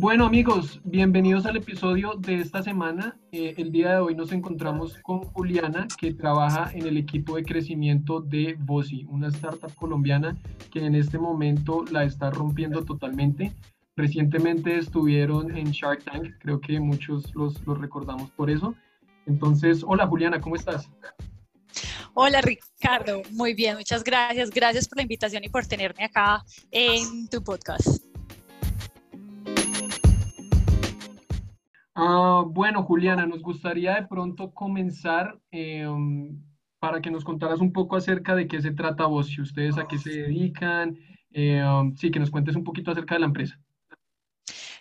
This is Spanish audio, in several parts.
Bueno amigos, bienvenidos al episodio de esta semana. Eh, el día de hoy nos encontramos con Juliana, que trabaja en el equipo de crecimiento de Bosi, una startup colombiana que en este momento la está rompiendo totalmente. Recientemente estuvieron en Shark Tank, creo que muchos los, los recordamos por eso. Entonces, hola Juliana, ¿cómo estás? Hola Ricardo, muy bien, muchas gracias. Gracias por la invitación y por tenerme acá en tu podcast. Ah, bueno, Juliana, nos gustaría de pronto comenzar em, para que nos contaras un poco acerca de qué se trata vos, si ustedes a qué se dedican, em, sí, que nos cuentes un poquito acerca de la empresa.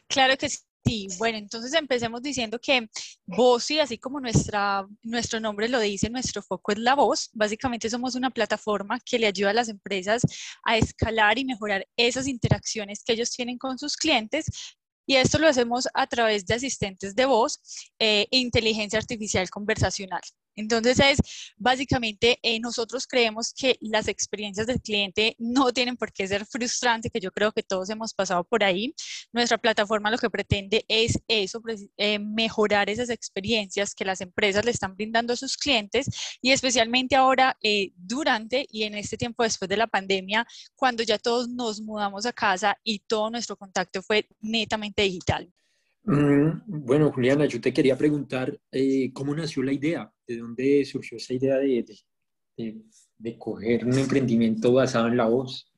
Claro que sí. Bueno, entonces empecemos diciendo que y así como nuestro nombre lo dice, nuestro foco es la voz. Básicamente somos una plataforma que le ayuda a las empresas a escalar y mejorar esas interacciones que ellos tienen con sus clientes. Y esto lo hacemos a través de asistentes de voz eh, e inteligencia artificial conversacional. Entonces es básicamente eh, nosotros creemos que las experiencias del cliente no tienen por qué ser frustrantes, que yo creo que todos hemos pasado por ahí. Nuestra plataforma lo que pretende es eso, eh, mejorar esas experiencias que las empresas le están brindando a sus clientes y especialmente ahora eh, durante y en este tiempo después de la pandemia, cuando ya todos nos mudamos a casa y todo nuestro contacto fue netamente digital. Mm, bueno, Juliana, yo te quería preguntar eh, cómo nació la idea, de dónde surgió esa idea de, de, de coger un emprendimiento basado en la voz.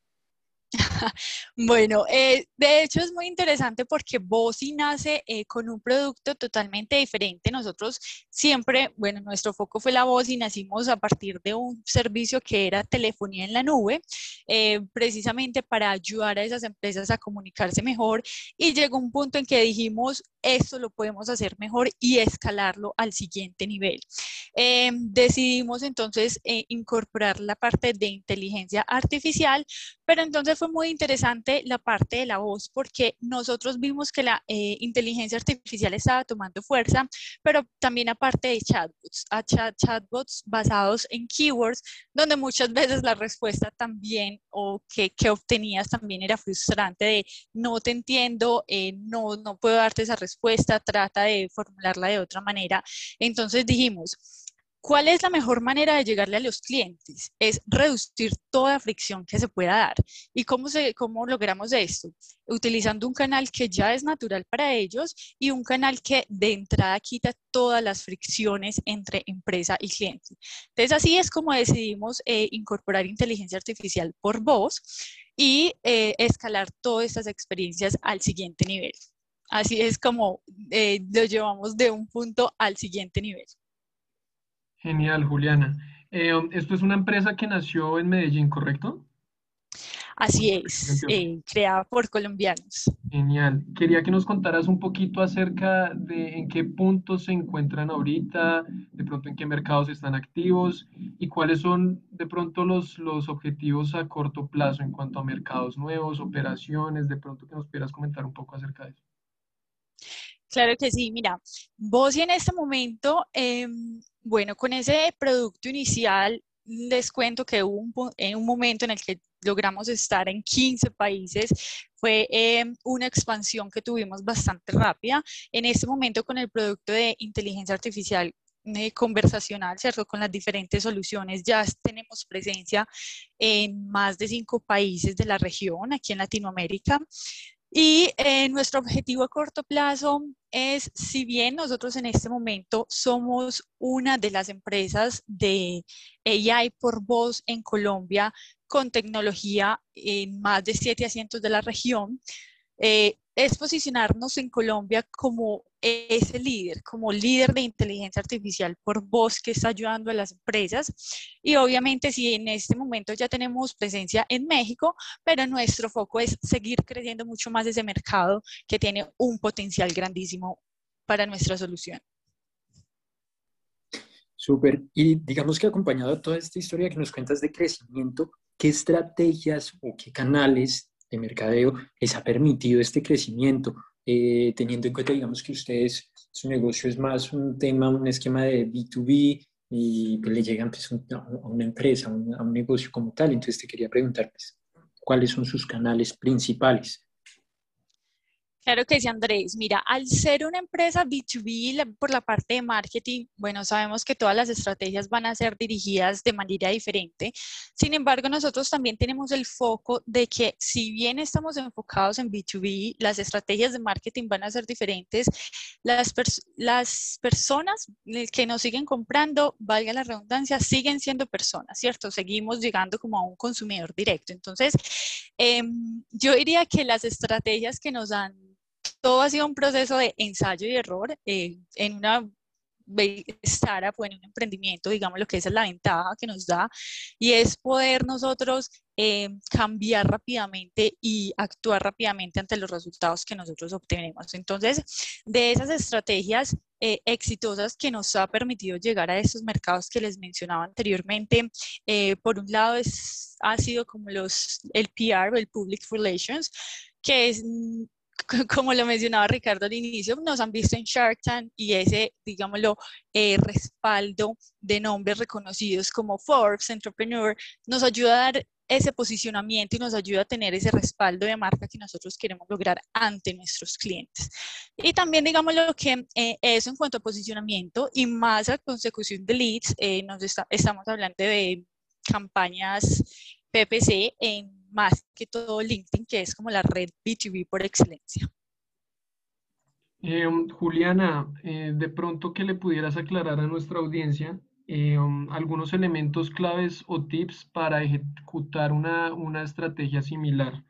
Bueno, eh, de hecho es muy interesante porque Bosi nace eh, con un producto totalmente diferente. Nosotros siempre, bueno, nuestro foco fue la y nacimos a partir de un servicio que era telefonía en la nube, eh, precisamente para ayudar a esas empresas a comunicarse mejor. Y llegó un punto en que dijimos, esto lo podemos hacer mejor y escalarlo al siguiente nivel. decidimos entonces incorporar la parte de inteligencia artificial, pero entonces fue muy interesante la parte de la voz porque nosotros vimos que la eh, inteligencia artificial estaba tomando fuerza, pero también aparte de chatbots, a chatbots basados en keywords, donde muchas veces la respuesta también o que, que obtenías también era frustrante de no te entiendo, eh, no, no puedo darte esa respuesta, trata de formularla de otra manera. Entonces dijimos, ¿Cuál es la mejor manera de llegarle a los clientes? Es reducir toda fricción que se pueda dar. ¿Y cómo logramos esto? Utilizando un canal que ya es natural para ellos y un canal que de entrada quita todas las fricciones entre empresa y cliente. Entonces así es como decidimos eh, incorporar inteligencia artificial por voz y eh, escalar todas estas experiencias al siguiente nivel. Así es como eh, lo llevamos de un punto al siguiente nivel. Genial, Juliana. Eh, esto es una empresa que nació en Medellín, ¿correcto? Así es, eh, creada por colombianos. Genial. Quería que nos contaras un poquito acerca de en qué puntos se encuentran ahorita, de pronto en qué mercados están activos y cuáles son de pronto los, los objetivos a corto plazo en cuanto a mercados nuevos, operaciones, de pronto que nos pudieras comentar un poco acerca de eso. Claro que sí, mira, vos en este momento, em, bueno, con ese producto inicial, les cuento que hubo un, en un momento en el que logramos estar en 15 países, fue em, una expansión que tuvimos bastante rápida. En este momento con el producto de inteligencia artificial eh, conversacional, ¿cierto? Con las diferentes soluciones. Ya tenemos presencia en más de cinco países de la región, aquí en Latinoamérica. Y eh, nuestro objetivo a corto plazo es, si bien nosotros en este momento somos una de las empresas de AI por voz en Colombia con tecnología en más de siete asientos de la región, eh, es posicionarnos en Colombia como ese líder, como líder de inteligencia artificial por voz que está ayudando a las empresas. Y obviamente si en este momento ya tenemos presencia en México, pero nuestro foco es seguir creciendo mucho más ese mercado que tiene un potencial grandísimo para nuestra solución. Súper. Y digamos que acompañado de toda esta historia que nos cuentas de crecimiento, ¿qué estrategias o qué canales de mercadeo les ha permitido este crecimiento, eh, teniendo en cuenta, digamos, que ustedes, su negocio es más un tema, un esquema de B2B y pues, le llegan pues, a una empresa, a un, negocio como tal. Entonces te quería preguntar, pues, ¿cuáles son sus canales principales? Claro que sí, Andrés. Mira, al ser una empresa B2B por la parte de marketing, bueno, sabemos que todas las estrategias van a ser dirigidas de manera diferente. Sin embargo, nosotros también tenemos el foco de que si bien estamos enfocados en B2B, las estrategias de marketing van a ser diferentes. Las, las personas que nos siguen comprando, valga la redundancia, siguen siendo personas, ¿cierto? Seguimos llegando como a un consumidor directo. Entonces, em, yo diría que las estrategias que nos han todo ha sido un proceso de ensayo y error eh, en una startup o en un emprendimiento, digamos lo que esa es la ventaja que nos da y es poder nosotros eh, cambiar rápidamente y actuar rápidamente ante los resultados que nosotros obtenemos. Entonces, de esas estrategias eh, exitosas que nos ha permitido llegar a estos mercados que les mencionaba anteriormente, por un lado es, ha sido como los, el PR, el Public Relations, que es como lo mencionaba Ricardo al inicio, nos han visto en Shark Tank y ese, digámoslo, eh, respaldo de nombres reconocidos como Forbes, Entrepreneur, nos ayuda a dar ese posicionamiento y nos ayuda a tener ese respaldo de marca que nosotros queremos lograr ante nuestros clientes. Y también, digamos, lo que eh, en cuanto a posicionamiento y más a consecución de leads, eh, nos estamos hablando de campañas PPC en más que todo LinkedIn, que es como la red B2B por excelencia. Em, Juliana, eh, de pronto que le pudieras aclarar a nuestra audiencia em, algunos elementos claves o tips para ejecutar una, una estrategia similar.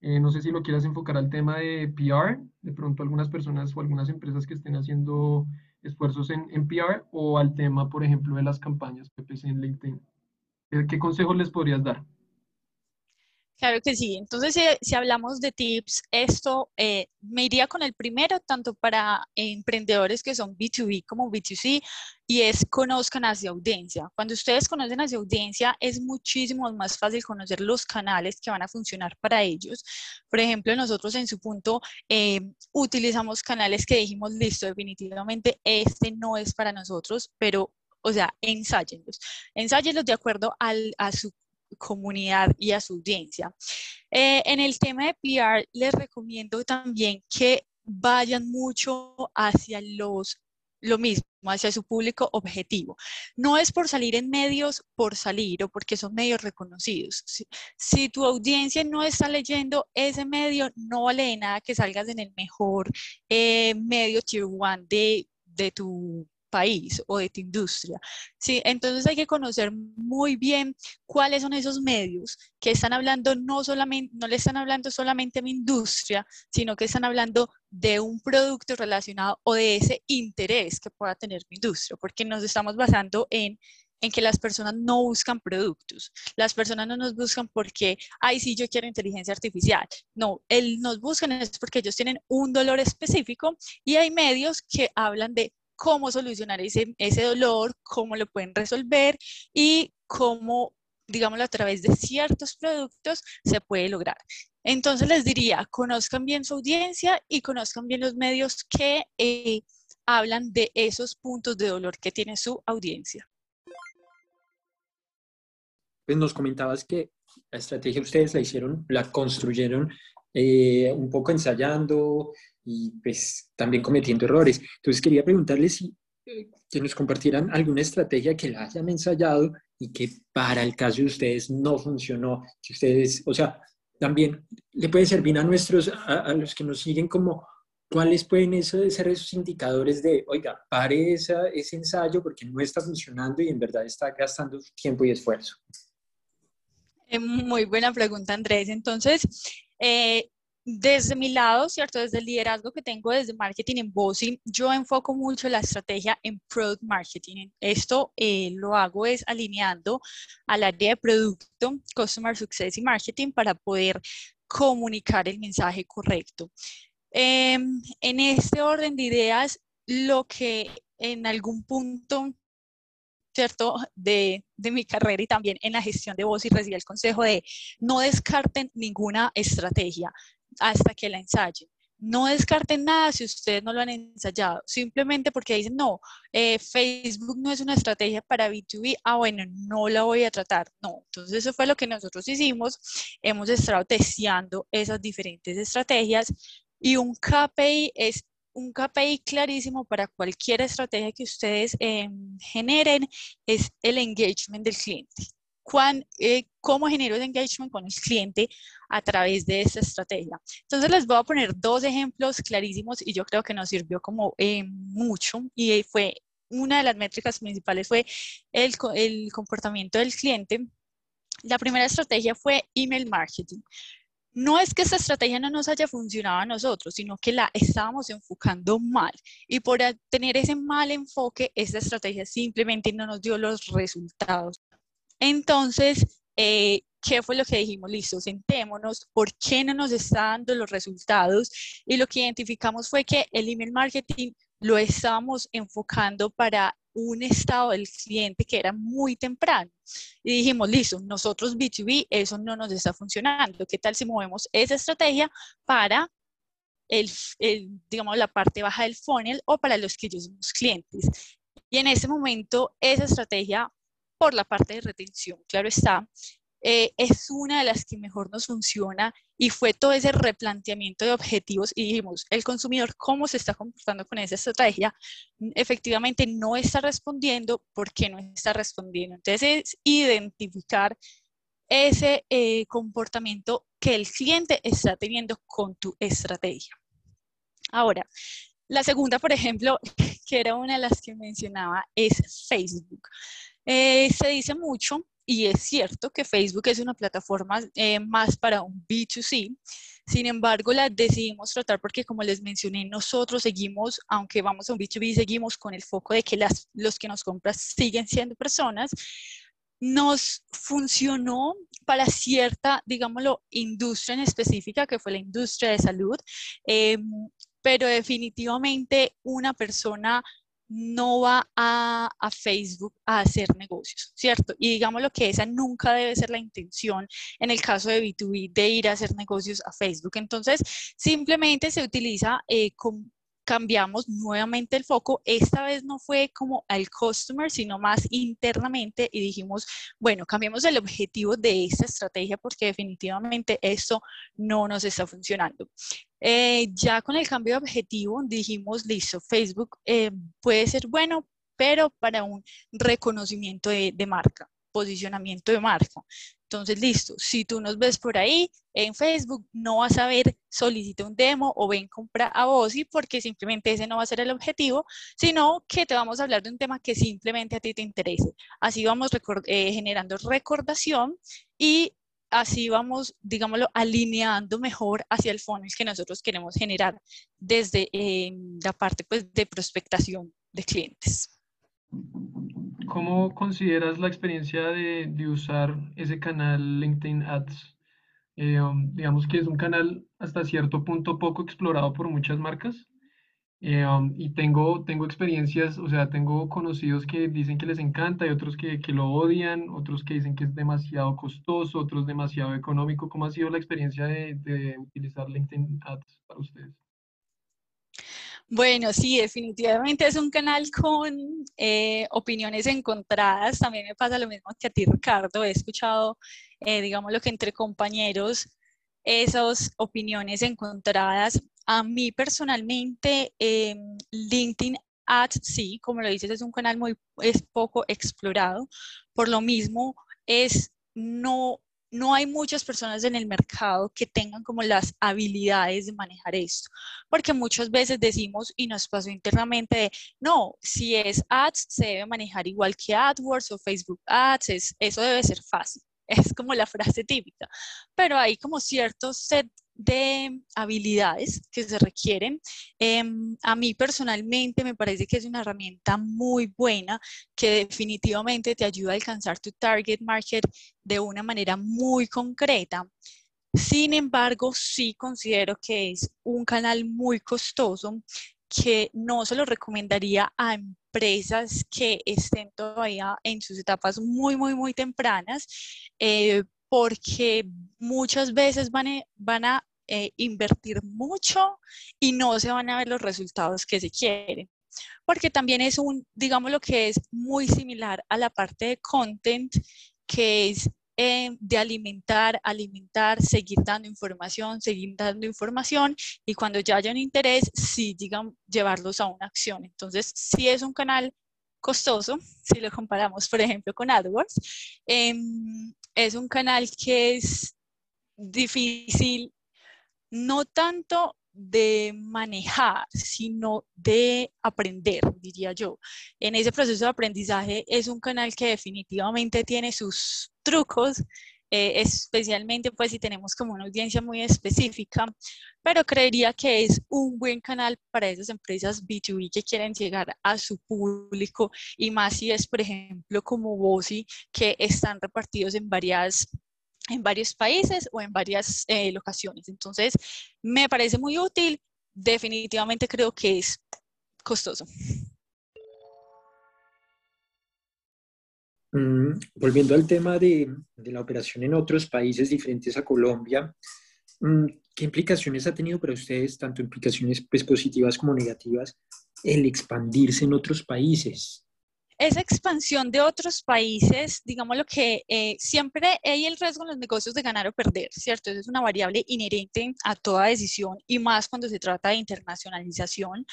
Eh, no sé si lo quieras enfocar al tema de PR, de pronto algunas personas o algunas empresas que estén haciendo esfuerzos en, en PR o al tema, por ejemplo, de las campañas PPC en LinkedIn. ¿Qué consejos les podrías dar? Claro que sí. Entonces, si, hablamos de tips, esto eh, me iría con el primero, tanto para emprendedores que son B2B como B2C, y es conozcan a su audiencia. Cuando ustedes conocen a su audiencia, es muchísimo más fácil conocer los canales que van a funcionar para ellos. Por ejemplo, nosotros en su punto eh, utilizamos canales que dijimos, listo, definitivamente este no es para nosotros, pero o sea, ensáyenlos. Ensáyenlos de acuerdo al, a su comunidad y a su audiencia. Eh, en el tema de PR, les recomiendo también que vayan mucho hacia los lo mismo, hacia su público objetivo. No es por salir en medios por salir o porque son medios reconocidos. Si, tu audiencia no está leyendo ese medio, no vale de nada que salgas en el mejor eh, medio tier one de, de tu país o de tu industria. ¿sí? Entonces hay que conocer muy bien cuáles son esos medios que están hablando no solamente, no le están hablando solamente a mi industria, sino que están hablando de un producto relacionado o de ese interés que pueda tener mi industria, porque nos estamos basando en en que las personas no buscan productos. Las personas no nos buscan porque, ay, sí, yo quiero inteligencia artificial. No, él nos buscan es porque ellos tienen un dolor específico y hay medios que hablan de cómo solucionar ese, ese dolor, cómo lo pueden resolver y cómo, digámoslo, a través de ciertos productos se puede lograr. Entonces les diría, conozcan bien su audiencia y conozcan bien los medios que eh, hablan de esos puntos de dolor que tiene su audiencia. Pues nos comentabas que la estrategia ustedes la hicieron, la construyeron eh, un poco ensayando, y pues también cometiendo errores. Entonces quería preguntarles si eh, que nos compartieran alguna estrategia que la hayan ensayado y que para el caso de ustedes no funcionó, que ustedes, o sea, también le puede servir a nuestros, a, los que nos siguen como cuáles pueden ser esos indicadores de, oiga, pare esa, ese ensayo porque no está funcionando y en verdad está gastando tiempo y esfuerzo. Eh, muy buena pregunta, Andrés. Entonces, eh, desde mi lado, ¿cierto? Desde el liderazgo que tengo desde marketing en Bossy, yo enfoco mucho la estrategia en product marketing. Esto eh, lo hago es alineando al área de producto, customer success y marketing para poder comunicar el mensaje correcto. Em, en este orden de ideas, lo que en algún punto ¿cierto? De, mi carrera y también en la gestión de voz y recibí el consejo de no descarten ninguna estrategia hasta que la ensayen. No descarten nada si ustedes no lo han ensayado, simplemente porque dicen, no, eh, Facebook no es una estrategia para B2B, ah, bueno, no la voy a tratar. No, entonces eso fue lo que nosotros hicimos. Hemos estado testeando esas diferentes estrategias Y un KPI es un KPI clarísimo para cualquier estrategia que ustedes em, generen es el engagement del cliente. Cuán, eh, ¿Cómo genero el engagement con el cliente a través de esta estrategia? Entonces les voy a poner dos ejemplos clarísimos y yo creo que nos sirvió como eh, mucho y fue una de las métricas principales fue el, el comportamiento del cliente. La primera estrategia fue email marketing no es que esta estrategia no nos haya funcionado a nosotros, sino que la estábamos enfocando mal. Y por tener ese mal enfoque, esta estrategia simplemente no nos dio los resultados. Entonces, eh, ¿qué fue lo que dijimos? Listo, sentémonos, ¿por qué no nos está dando los resultados? Y lo que identificamos fue que el email marketing lo estábamos enfocando para un estado del cliente que era muy temprano. Y dijimos, listo, nosotros B2B, eso no nos está funcionando. ¿Qué tal si movemos esa estrategia para el, digamos, la parte baja del funnel o para los que ellos somos clientes? Y en ese momento, esa estrategia, por la parte de retención, claro está, eh, es una de las que mejor nos funciona y fue todo ese replanteamiento de objetivos y dijimos, el consumidor, ¿cómo se está comportando con esa estrategia? Efectivamente no está respondiendo, ¿por qué no está respondiendo? Entonces es identificar ese eh, comportamiento que el cliente está teniendo con tu estrategia. Ahora, la segunda, por ejemplo, que era una de las que mencionaba, es Facebook. Eh, se dice mucho y es cierto que Facebook es una plataforma eh, más para un B2C, sin embargo la decidimos tratar porque como les mencioné, nosotros seguimos, aunque vamos a un B2B, seguimos con el foco de que las, los que nos compran siguen siendo personas. Nos funcionó para cierta, digámoslo, industria en específica, que fue la industria de salud, em, pero definitivamente una persona no va a, Facebook a hacer negocios, ¿cierto? Y digamos lo que esa nunca debe ser la intención en el caso de B2B de ir a hacer negocios a Facebook. Entonces, simplemente se utiliza eh, cambiamos nuevamente el foco. Esta vez no fue como al customer, sino más internamente y dijimos, bueno, cambiemos el objetivo de esta estrategia porque definitivamente esto no nos está funcionando. Eh, ya con el cambio de objetivo dijimos, listo, Facebook eh, puede ser bueno, pero para un reconocimiento de marca posicionamiento de marca. Entonces, listo, si tú nos ves por ahí en Facebook, no vas a ver solicita un demo o ven compra a Bosi porque simplemente ese no va a ser el objetivo, sino que te vamos a hablar de un tema que simplemente a ti te interese. Así vamos eh, generando recordación y así vamos, digámoslo, alineando mejor hacia el funnel que nosotros queremos generar desde eh, la parte pues, de prospectación de clientes. ¿Cómo consideras la experiencia de, de usar ese canal LinkedIn Ads? Eh, um, digamos que es un canal hasta cierto punto poco explorado por muchas marcas. Eh, um, y tengo, tengo experiencias, o sea, tengo conocidos que dicen que les encanta y otros que, que, lo odian, otros que dicen que es demasiado costoso, otros demasiado económico. ¿Cómo ha sido la experiencia de, de utilizar LinkedIn Ads para ustedes? Bueno, sí, definitivamente es un canal con eh, opiniones encontradas. También me pasa lo mismo que a ti, Ricardo. He escuchado, eh, digamos, lo que entre compañeros, esas opiniones encontradas. A mí personalmente, em, LinkedIn Ads, sí, como lo dices, es un canal muy es poco explorado. Por lo mismo, es no no hay muchas personas en el mercado que tengan como las habilidades de manejar esto, porque muchas veces decimos y nos pasó internamente de, no, si es ads se debe manejar igual que AdWords o Facebook Ads, eso debe ser fácil. Es como la frase típica, pero hay como ciertos set de habilidades que se requieren. Em, a mí personalmente me parece que es una herramienta muy buena que definitivamente te ayuda a alcanzar tu target market de una manera muy concreta. Sin embargo, sí considero que es un canal muy costoso que no se lo recomendaría a empresas que estén todavía en sus etapas muy, muy, muy tempranas, eh, porque muchas veces van, a, van a eh, invertir mucho y no se van a ver los resultados que se quieren. Porque también es un, digamos lo que es muy similar a la parte de content, que es eh, de alimentar, alimentar, seguir dando información, seguir dando información y cuando ya haya un interés, sí, digan, llevarlos a una acción. Entonces, si es un canal costoso, si lo comparamos, por ejemplo, con AdWords, em, es un canal que es difícil, no tanto de manejar, sino de aprender, diría yo. En ese proceso de aprendizaje es un canal que definitivamente tiene sus trucos, eh, especialmente pues si tenemos como una audiencia muy específica, pero creería que es un buen canal para esas empresas B2B que quieren llegar a su público y más si es, por ejemplo, como Bosi, que están repartidos en varias en varios países o en varias eh, locaciones. Entonces, me parece muy útil. Definitivamente creo que es costoso. Volviendo al tema de, de, la operación en otros países diferentes a Colombia, mm, ¿qué implicaciones ha tenido para ustedes, tanto implicaciones pues, positivas como negativas, el expandirse en otros países? esa expansión de otros países, digamos lo que eh, siempre hay el riesgo en los negocios de ganar o perder, ¿cierto? Eso es una variable inherente a toda decisión y más cuando se trata de internacionalización.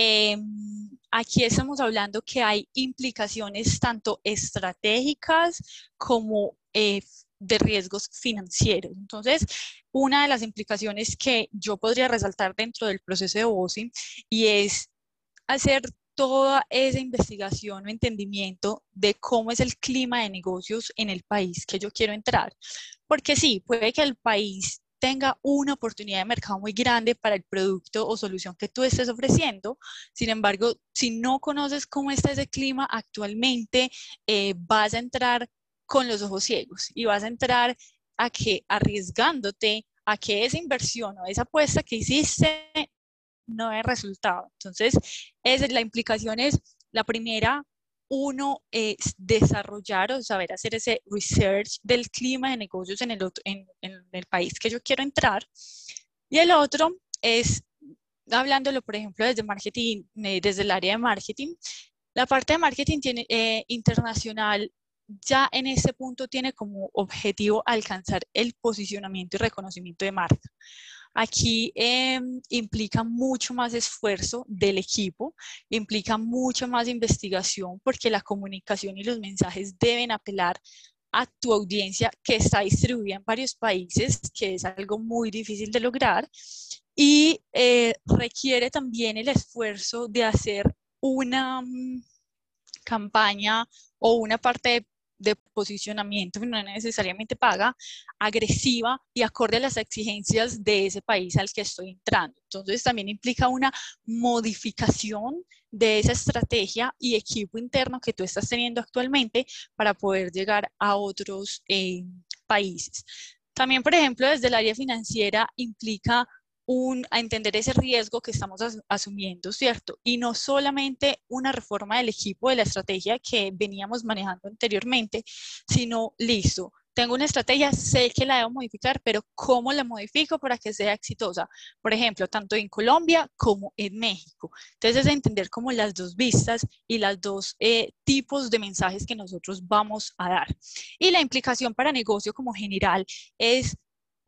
Em, aquí estamos hablando que hay implicaciones tanto estratégicas como eh, de riesgos financieros. Entonces, una de las implicaciones que yo podría resaltar dentro del proceso de BOSI y es hacer toda esa investigación o entendimiento de cómo es el clima de negocios en el país que yo quiero entrar. Porque sí, puede que el país tenga una oportunidad de mercado muy grande para el producto o solución que tú estés ofreciendo. Sin embargo, si no conoces cómo está ese clima actualmente, eh, vas a entrar con los ojos ciegos y vas a entrar a que arriesgándote a que esa inversión o esa apuesta que hiciste no hay resultado. Entonces, es, la implicación es, la primera, uno es desarrollar o saber hacer ese research del clima de negocios en el, otro, en, el país que yo quiero entrar. Y el otro es, hablándolo, por ejemplo, desde marketing, eh, desde el área de marketing, la parte de marketing tiene, eh, internacional ya en ese punto tiene como objetivo alcanzar el posicionamiento y reconocimiento de marca. Aquí em, implica mucho más esfuerzo del equipo, implica mucha más investigación porque la comunicación y los mensajes deben apelar a tu audiencia que está distribuida en varios países, que es algo muy difícil de lograr, y eh, requiere también el esfuerzo de hacer una mm, campaña o una parte de de posicionamiento, no necesariamente paga, agresiva y acorde a las exigencias de ese país al que estoy entrando. Entonces también implica una modificación de esa estrategia y equipo interno que tú estás teniendo actualmente para poder llegar a otros eh, países. También, por ejemplo, desde el área financiera implica a entender ese riesgo que estamos asumiendo, ¿cierto? Y no solamente una reforma del equipo de la estrategia que veníamos manejando anteriormente, sino, listo, tengo una estrategia, sé que la debo modificar, pero ¿cómo la modifico para que sea exitosa? Por ejemplo, tanto en Colombia como en México. Entonces, es entender como las dos vistas y las dos eh, tipos de mensajes que nosotros vamos a dar. Y la implicación para negocio como general es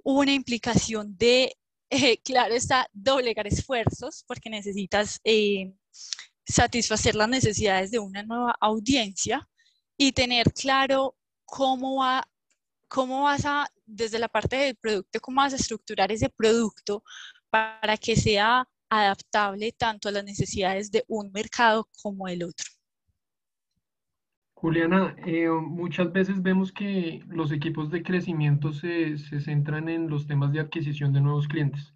una implicación de eh, claro está, doblegar esfuerzos porque necesitas eh, satisfacer las necesidades de una nueva audiencia y tener claro cómo va cómo vas a, desde la parte del producto, cómo vas a estructurar ese producto para que sea adaptable tanto a las necesidades de un mercado como el otro. Juliana, eh, muchas veces vemos que los equipos de crecimiento se, se, centran en los temas de adquisición de nuevos clientes,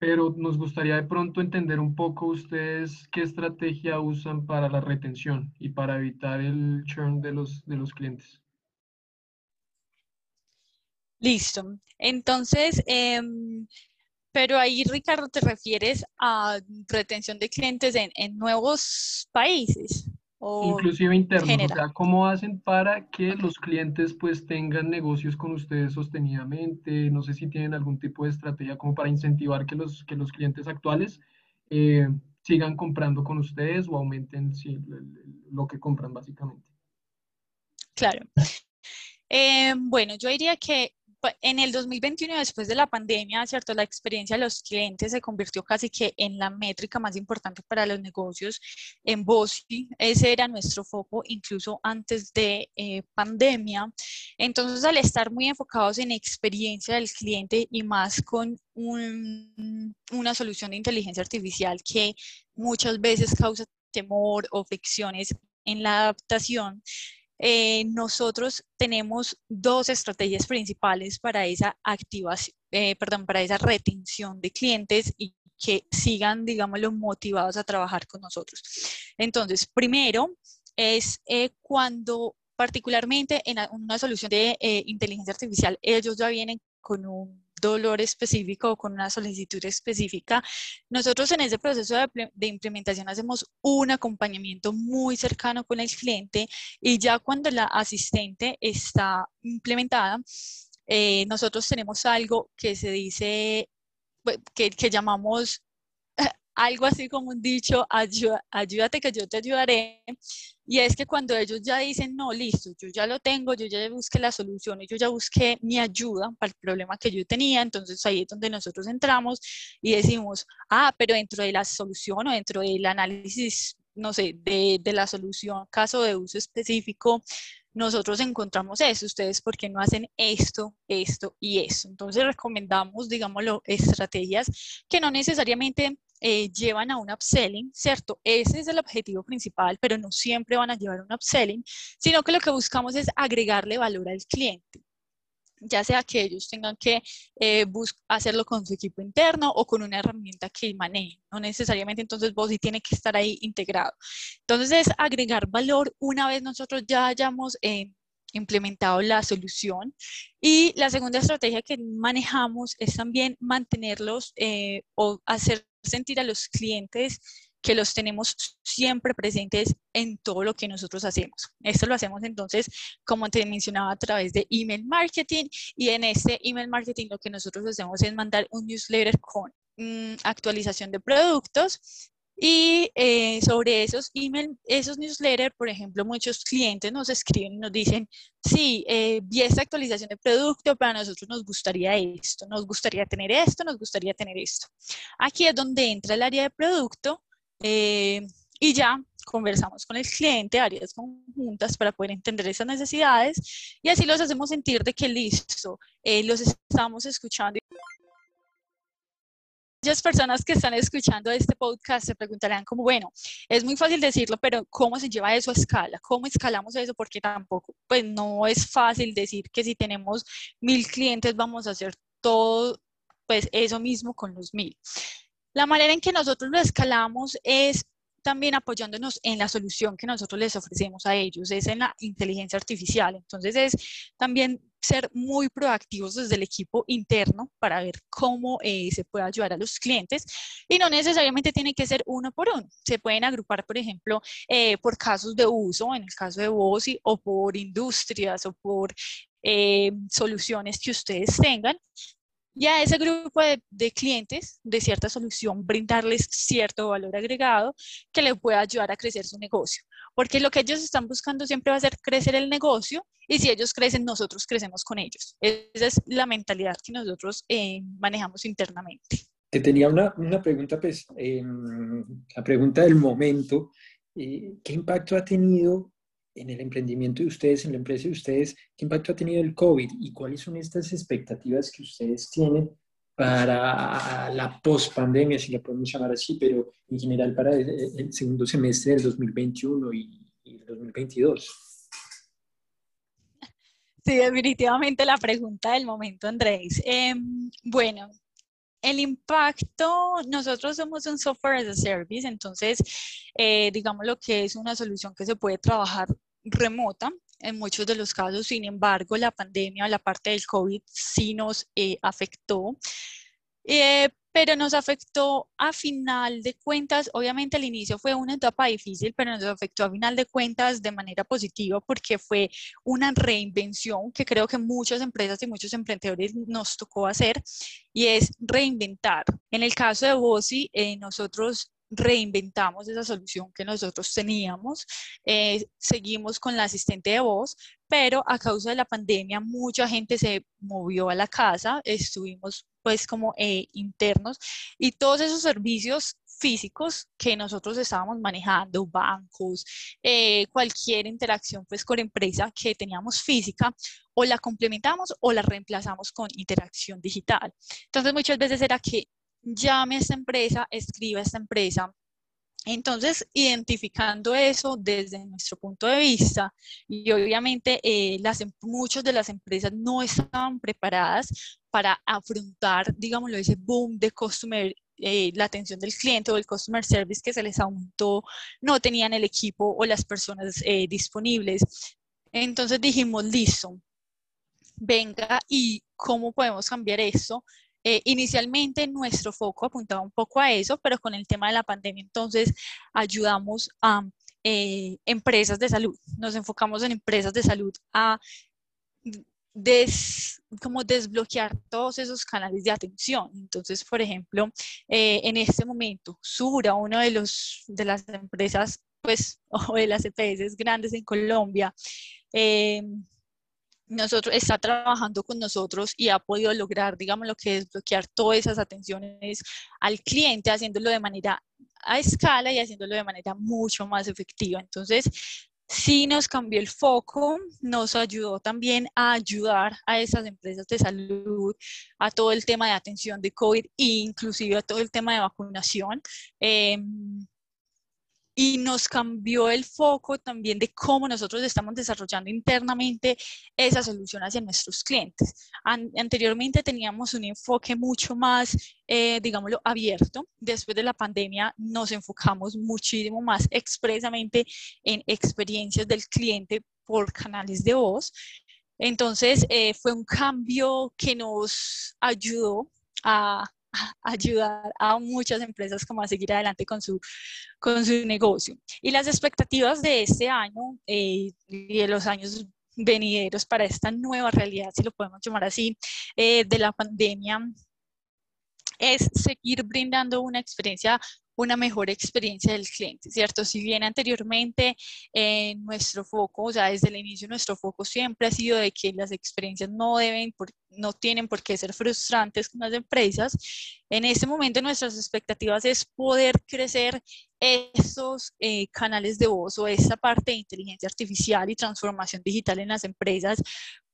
pero nos gustaría de pronto entender un poco ustedes qué estrategia usan para la retención y para evitar el churn de los, de los clientes. Listo. Entonces, em, pero ahí, Ricardo, te refieres a retención de clientes en, en nuevos países. Inclusive internos, o sea, ¿cómo hacen para que los clientes pues tengan negocios con ustedes sostenidamente? No sé si tienen algún tipo de estrategia como para incentivar que los, que los clientes actuales eh, sigan comprando con ustedes o aumenten lo que compran básicamente. Claro. Eh, bueno, yo diría que en el 2021, después de la pandemia, ¿cierto? La experiencia de los clientes se convirtió casi que en la métrica más importante para los negocios en BOSI. Ese era nuestro foco incluso antes de eh, pandemia. Entonces, al estar muy enfocados en experiencia del cliente y más con una solución de inteligencia artificial que muchas veces causa temor o fricciones en la adaptación, eh, nosotros tenemos dos estrategias principales para esa activación, eh, perdón, para esa retención de clientes y que sigan, digámoslo, motivados a trabajar con nosotros. Entonces, primero es eh, cuando particularmente en una solución de inteligencia artificial, ellos ya vienen con un dolor específico o con una solicitud específica. Nosotros en ese proceso de, implementación hacemos un acompañamiento muy cercano con el cliente y ya cuando la asistente está implementada, eh, nosotros tenemos algo que se dice, que, que llamamos algo así como un dicho, ayúdate que yo te ayudaré. Y es que cuando ellos ya dicen, no, listo, yo ya lo tengo, yo ya busqué la solución yo ya busqué mi ayuda para el problema que yo tenía, entonces ahí es donde nosotros entramos y decimos, ah, pero dentro de la solución o dentro del análisis, no sé, de, de la solución, caso de uso específico, nosotros encontramos eso, ustedes por qué no hacen esto, esto y eso. Entonces recomendamos, digámoslo, estrategias que no necesariamente eh, llevan a un upselling, ¿cierto? Ese es el objetivo principal, pero no siempre van a llevar un upselling, sino que lo que buscamos es agregarle valor al cliente ya sea que ellos tengan que eh, hacerlo con su equipo interno o con una herramienta que manejen. No necesariamente entonces vos sí tiene que estar ahí integrado. Entonces es agregar valor una vez nosotros ya hayamos eh, implementado la solución. Y la segunda estrategia que manejamos es también mantenerlos o hacer sentir a los clientes que los tenemos siempre presentes en todo lo que nosotros hacemos. Esto lo hacemos entonces, como te mencionaba, a través de email marketing y en este email marketing lo que nosotros hacemos es mandar un newsletter con mm, actualización de productos y eh, sobre esos email, esos newsletters, por ejemplo, muchos clientes nos escriben y nos dicen, sí, eh, vi esta actualización de producto, para nosotros nos gustaría esto, nos gustaría tener esto, nos gustaría tener esto. Aquí es donde entra el área de producto eh, y ya conversamos con el cliente, áreas conjuntas para poder entender esas necesidades y así los hacemos sentir de que listo, los estamos escuchando muchas personas que están escuchando este podcast se preguntarán como, bueno, es muy fácil decirlo, pero ¿cómo se lleva eso a escala? ¿Cómo escalamos eso? Porque tampoco, pues no es fácil decir que si tenemos mil clientes vamos a hacer todo, pues eso mismo con los mil. La manera en que nosotros lo escalamos es también apoyándonos en la solución que nosotros les ofrecemos a ellos, es en la inteligencia artificial. Entonces es también ser muy proactivos desde el equipo interno para ver cómo eh, se puede ayudar a los clientes y no necesariamente tiene que ser uno por uno. Se pueden agrupar, por ejemplo, eh, por casos de uso, en el caso de Bosi, o por industrias o por eh, soluciones que ustedes tengan y a ese grupo de, clientes de cierta solución brindarles cierto valor agregado que le pueda ayudar a crecer su negocio. Porque lo que ellos están buscando siempre va a ser crecer el negocio y si ellos crecen, nosotros crecemos con ellos. Esa es la mentalidad que nosotros eh, manejamos internamente. Te tenía una, una pregunta, pues, em, la pregunta del momento. Eh, ¿Qué impacto ha tenido en el emprendimiento de ustedes, en la empresa de ustedes, qué impacto ha tenido el COVID y cuáles son estas expectativas que ustedes tienen para la post-pandemia, si la podemos llamar así, pero en general para el, segundo semestre del 2021 y, el 2022. Sí, definitivamente la pregunta del momento, Andrés. Em, bueno, el impacto, nosotros somos un software as a service, entonces, eh, digamos lo que es una solución que se puede trabajar remota en muchos de los casos, sin embargo, la pandemia, la parte del COVID sí nos eh, afectó. Eh, pero nos afectó a final de cuentas, obviamente al inicio fue una etapa difícil, pero nos afectó a final de cuentas de manera positiva porque fue una reinvención que creo que muchas empresas y muchos emprendedores nos tocó hacer y es reinventar. En el caso de Bosi, eh, nosotros reinventamos esa solución que nosotros teníamos, eh, seguimos con la asistente de voz, pero a causa de la pandemia mucha gente se movió a la casa, estuvimos pues como eh, internos y todos esos servicios físicos que nosotros estábamos manejando, bancos, eh, cualquier interacción pues con empresa que teníamos física, o la complementamos o la reemplazamos con interacción digital. Entonces muchas veces era que llame a esta empresa, escriba a esta empresa, entonces, identificando eso desde nuestro punto de vista, y obviamente eh, em, muchas de las empresas no estaban preparadas para afrontar, digámoslo, ese boom de customer eh, la atención del cliente o el customer service que se les aumentó, no tenían el equipo o las personas eh, disponibles. Entonces dijimos, listo, venga y cómo podemos cambiar eso. Eh, inicialmente nuestro foco apuntaba un poco a eso, pero con el tema de la pandemia entonces ayudamos a empresas de salud. Nos enfocamos en empresas de salud a des, como desbloquear todos esos canales de atención. Entonces, por ejemplo, eh, en este momento, Sura, una de, los, de las empresas, pues, o de las EPS grandes en Colombia, eh, nosotros, está trabajando con nosotros y ha podido lograr, digamos, lo que es desbloquear todas esas atenciones al cliente, haciéndolo de manera a escala y haciéndolo de manera mucho más efectiva. Entonces, sí nos cambió el foco, nos ayudó también a ayudar a esas empresas de salud, a todo el tema de atención de COVID e inclusive a todo el tema de vacunación. Em, y nos cambió el foco también de cómo nosotros estamos desarrollando internamente esa solución hacia nuestros clientes. anteriormente teníamos un enfoque mucho más, eh, digámoslo, abierto. Después de la pandemia nos enfocamos muchísimo más expresamente en experiencias del cliente por canales de voz. Entonces, eh, fue un cambio que nos ayudó a ayudar a muchas empresas como a seguir adelante con su, con su negocio. Y las expectativas de este año eh, y de los años venideros para esta nueva realidad, si lo podemos llamar así, eh, de la pandemia, es seguir brindando una experiencia una mejor experiencia del cliente, ¿cierto? Si bien anteriormente eh, nuestro foco, o sea, desde el inicio nuestro foco siempre ha sido de que las experiencias no deben, no tienen por qué ser frustrantes con las empresas, en este momento nuestras expectativas es poder crecer esos eh, canales de voz o esa parte de inteligencia artificial y transformación digital en las empresas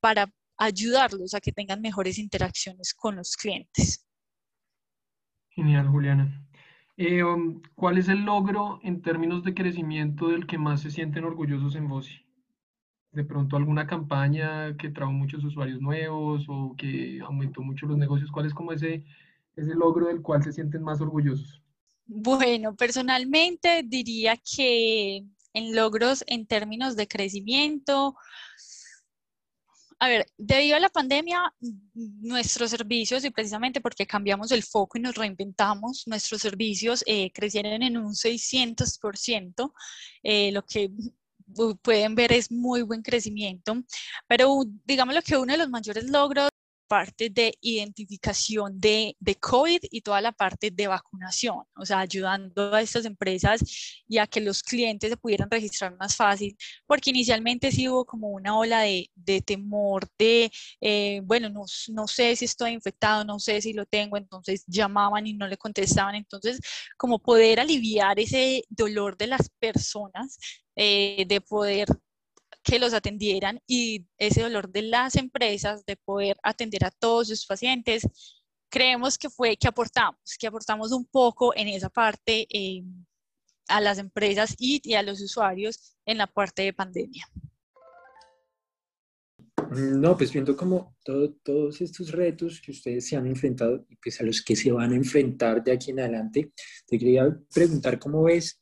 para ayudarlos a que tengan mejores interacciones con los clientes. Genial, Juliana. Eh, um, ¿Cuál es el logro en términos de crecimiento del que más se sienten orgullosos en Voci? De pronto alguna campaña que trajo muchos usuarios nuevos o que aumentó mucho los negocios. ¿Cuál es como ese, ese logro del cual se sienten más orgullosos? Bueno, personalmente diría que en logros en términos de crecimiento, a ver, debido a la pandemia, nuestros servicios, y precisamente porque cambiamos el foco y nos reinventamos, nuestros servicios eh, crecieron en un 600%, eh, lo que pueden ver es muy buen crecimiento, pero digamos lo que uno de los mayores logros parte de identificación de, de, COVID y toda la parte de vacunación, o sea, ayudando a estas empresas y a que los clientes se pudieran registrar más fácil, porque inicialmente sí hubo como una ola de, de temor, de, eh, bueno, no, sé si estoy infectado, no sé si lo tengo, entonces llamaban y no le contestaban, entonces como poder aliviar ese dolor de las personas, eh, de poder que los atendieran y ese dolor de las empresas de poder atender a todos sus pacientes, creemos que fue que aportamos, que aportamos un poco en esa parte eh, a las empresas y, a los usuarios en la parte de pandemia. No, pues viendo como todos estos retos que ustedes se han enfrentado y pues a los que se van a enfrentar de aquí en adelante, te quería preguntar cómo ves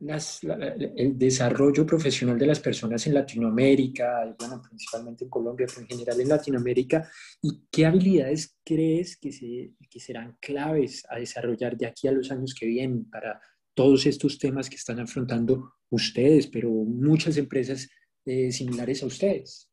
el desarrollo profesional de las personas en Latinoamérica, bueno, principalmente en Colombia, pero en general en Latinoamérica, y qué habilidades crees que, se, que serán claves a desarrollar de aquí a los años que vienen para todos estos temas que están afrontando ustedes, pero muchas empresas eh, similares a ustedes.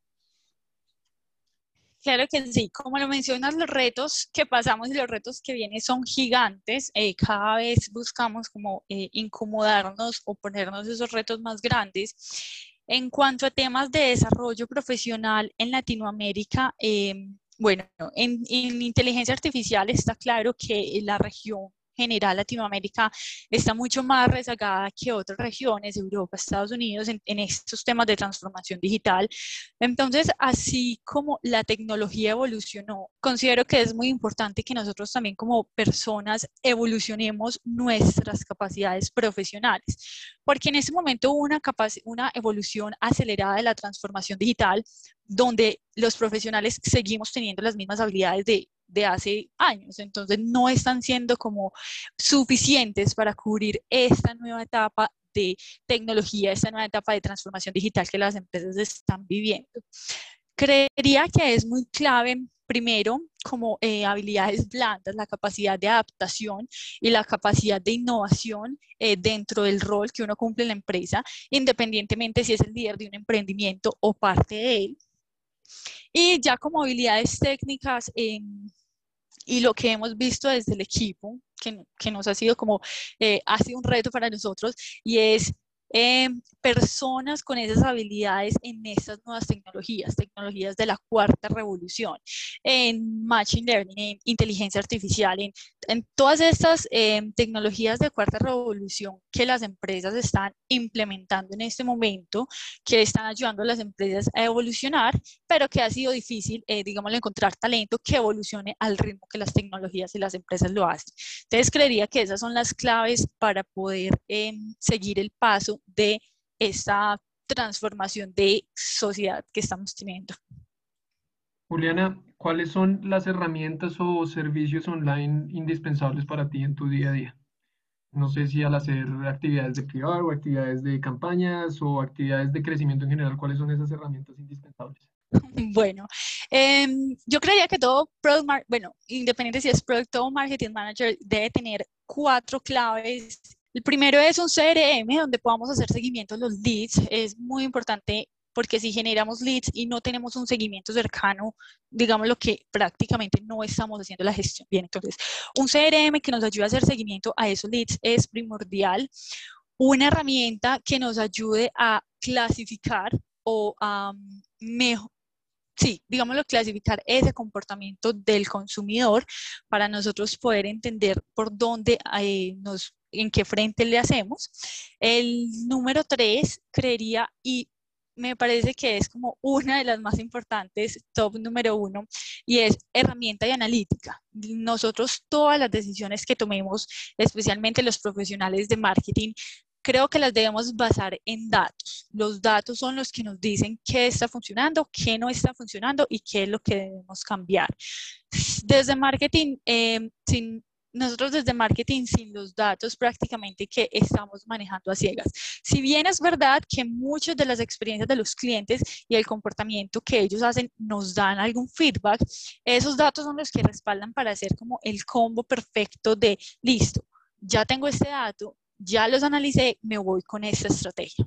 Claro que sí, como lo mencionas, los retos que pasamos y los retos que vienen son gigantes. Eh, cada vez buscamos como eh, incomodarnos o ponernos esos retos más grandes. En cuanto a temas de desarrollo profesional en Latinoamérica, em, bueno, en, en inteligencia artificial está claro que la región general Latinoamérica está mucho más rezagada que otras regiones, Europa, Estados Unidos, en, estos temas de transformación digital. Entonces, así como la tecnología evolucionó, considero que es muy importante que nosotros también como personas evolucionemos nuestras capacidades profesionales, porque en ese momento hubo una, una evolución acelerada de la transformación digital, donde los profesionales seguimos teniendo las mismas habilidades de de hace años, entonces no están siendo como suficientes para cubrir esta nueva etapa de tecnología, esta nueva etapa de transformación digital que las empresas están viviendo. Creería que es muy clave primero como eh, habilidades blandas, la capacidad de adaptación y la capacidad de innovación eh, dentro del rol que uno cumple en la empresa, independientemente si es el líder de un emprendimiento o parte de él. Y ya como habilidades técnicas, y lo que hemos visto desde el equipo, que, que nos ha sido como, eh, ha sido un reto para nosotros, y es eh, personas con esas habilidades en estas nuevas tecnologías, tecnologías de la cuarta revolución, en machine learning, en inteligencia artificial, en, en todas estas eh, tecnologías de cuarta revolución que las empresas están implementando en este momento, que están ayudando a las empresas a evolucionar, pero que ha sido difícil, eh, digamos, encontrar talento que evolucione al ritmo que las tecnologías y las empresas lo hacen. Entonces, creería que esas son las claves para poder em, seguir el paso de esta transformación de sociedad que estamos teniendo. Juliana, ¿cuáles son las herramientas o servicios online indispensables para ti en tu día a día? No sé si al hacer actividades de privado o actividades de campañas o actividades de crecimiento en general, ¿cuáles son esas herramientas indispensables? Bueno, em, yo creía que todo product, bueno, independiente si es Product o Marketing Manager, debe tener cuatro claves el primero es un CRM donde podamos hacer seguimiento de los leads. Es muy importante porque si generamos leads y no tenemos un seguimiento cercano, digamos lo que prácticamente no estamos haciendo la gestión bien. Entonces, un CRM que nos ayude a hacer seguimiento a esos leads es primordial. Una herramienta que nos ayude a clasificar o a mejor, sí, digámoslo, clasificar ese comportamiento del consumidor para nosotros poder entender por dónde eh, nos en qué frente le hacemos. El número tres, creería, y me parece que es como una de las más importantes, top número uno, y es herramienta y analítica. Nosotros todas las decisiones que tomemos, especialmente los profesionales de marketing, creo que las debemos basar en datos. Los datos son los que nos dicen qué está funcionando, qué no está funcionando y qué es lo que debemos cambiar. Desde marketing, eh, sin nosotros desde marketing sin los datos prácticamente que estamos manejando a ciegas. Si bien es verdad que muchas de las experiencias de los clientes y el comportamiento que ellos hacen nos dan algún feedback, esos datos son los que respaldan para hacer como el combo perfecto de listo, ya tengo este dato, ya los analicé, me voy con esta estrategia.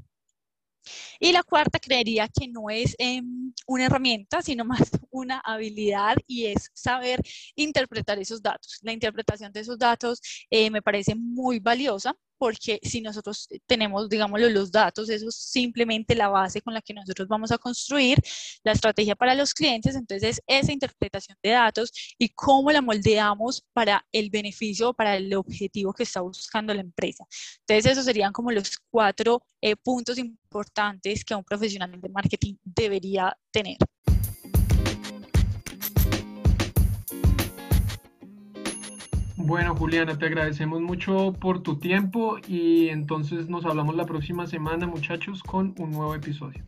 Y la cuarta creería que no es em, una herramienta, sino más una habilidad y es saber interpretar esos datos. La interpretación de esos datos eh, me parece muy valiosa porque si nosotros tenemos, digámoslo, los datos, eso es simplemente la base con la que nosotros vamos a construir la estrategia para los clientes, entonces esa interpretación de datos y cómo la moldeamos para el beneficio, para el objetivo que está buscando la empresa. Entonces esos serían como los cuatro eh, puntos importantes que un profesional de marketing debería tener. Bueno, Juliana, te agradecemos mucho por tu tiempo y entonces nos hablamos la próxima semana, muchachos, con un nuevo episodio.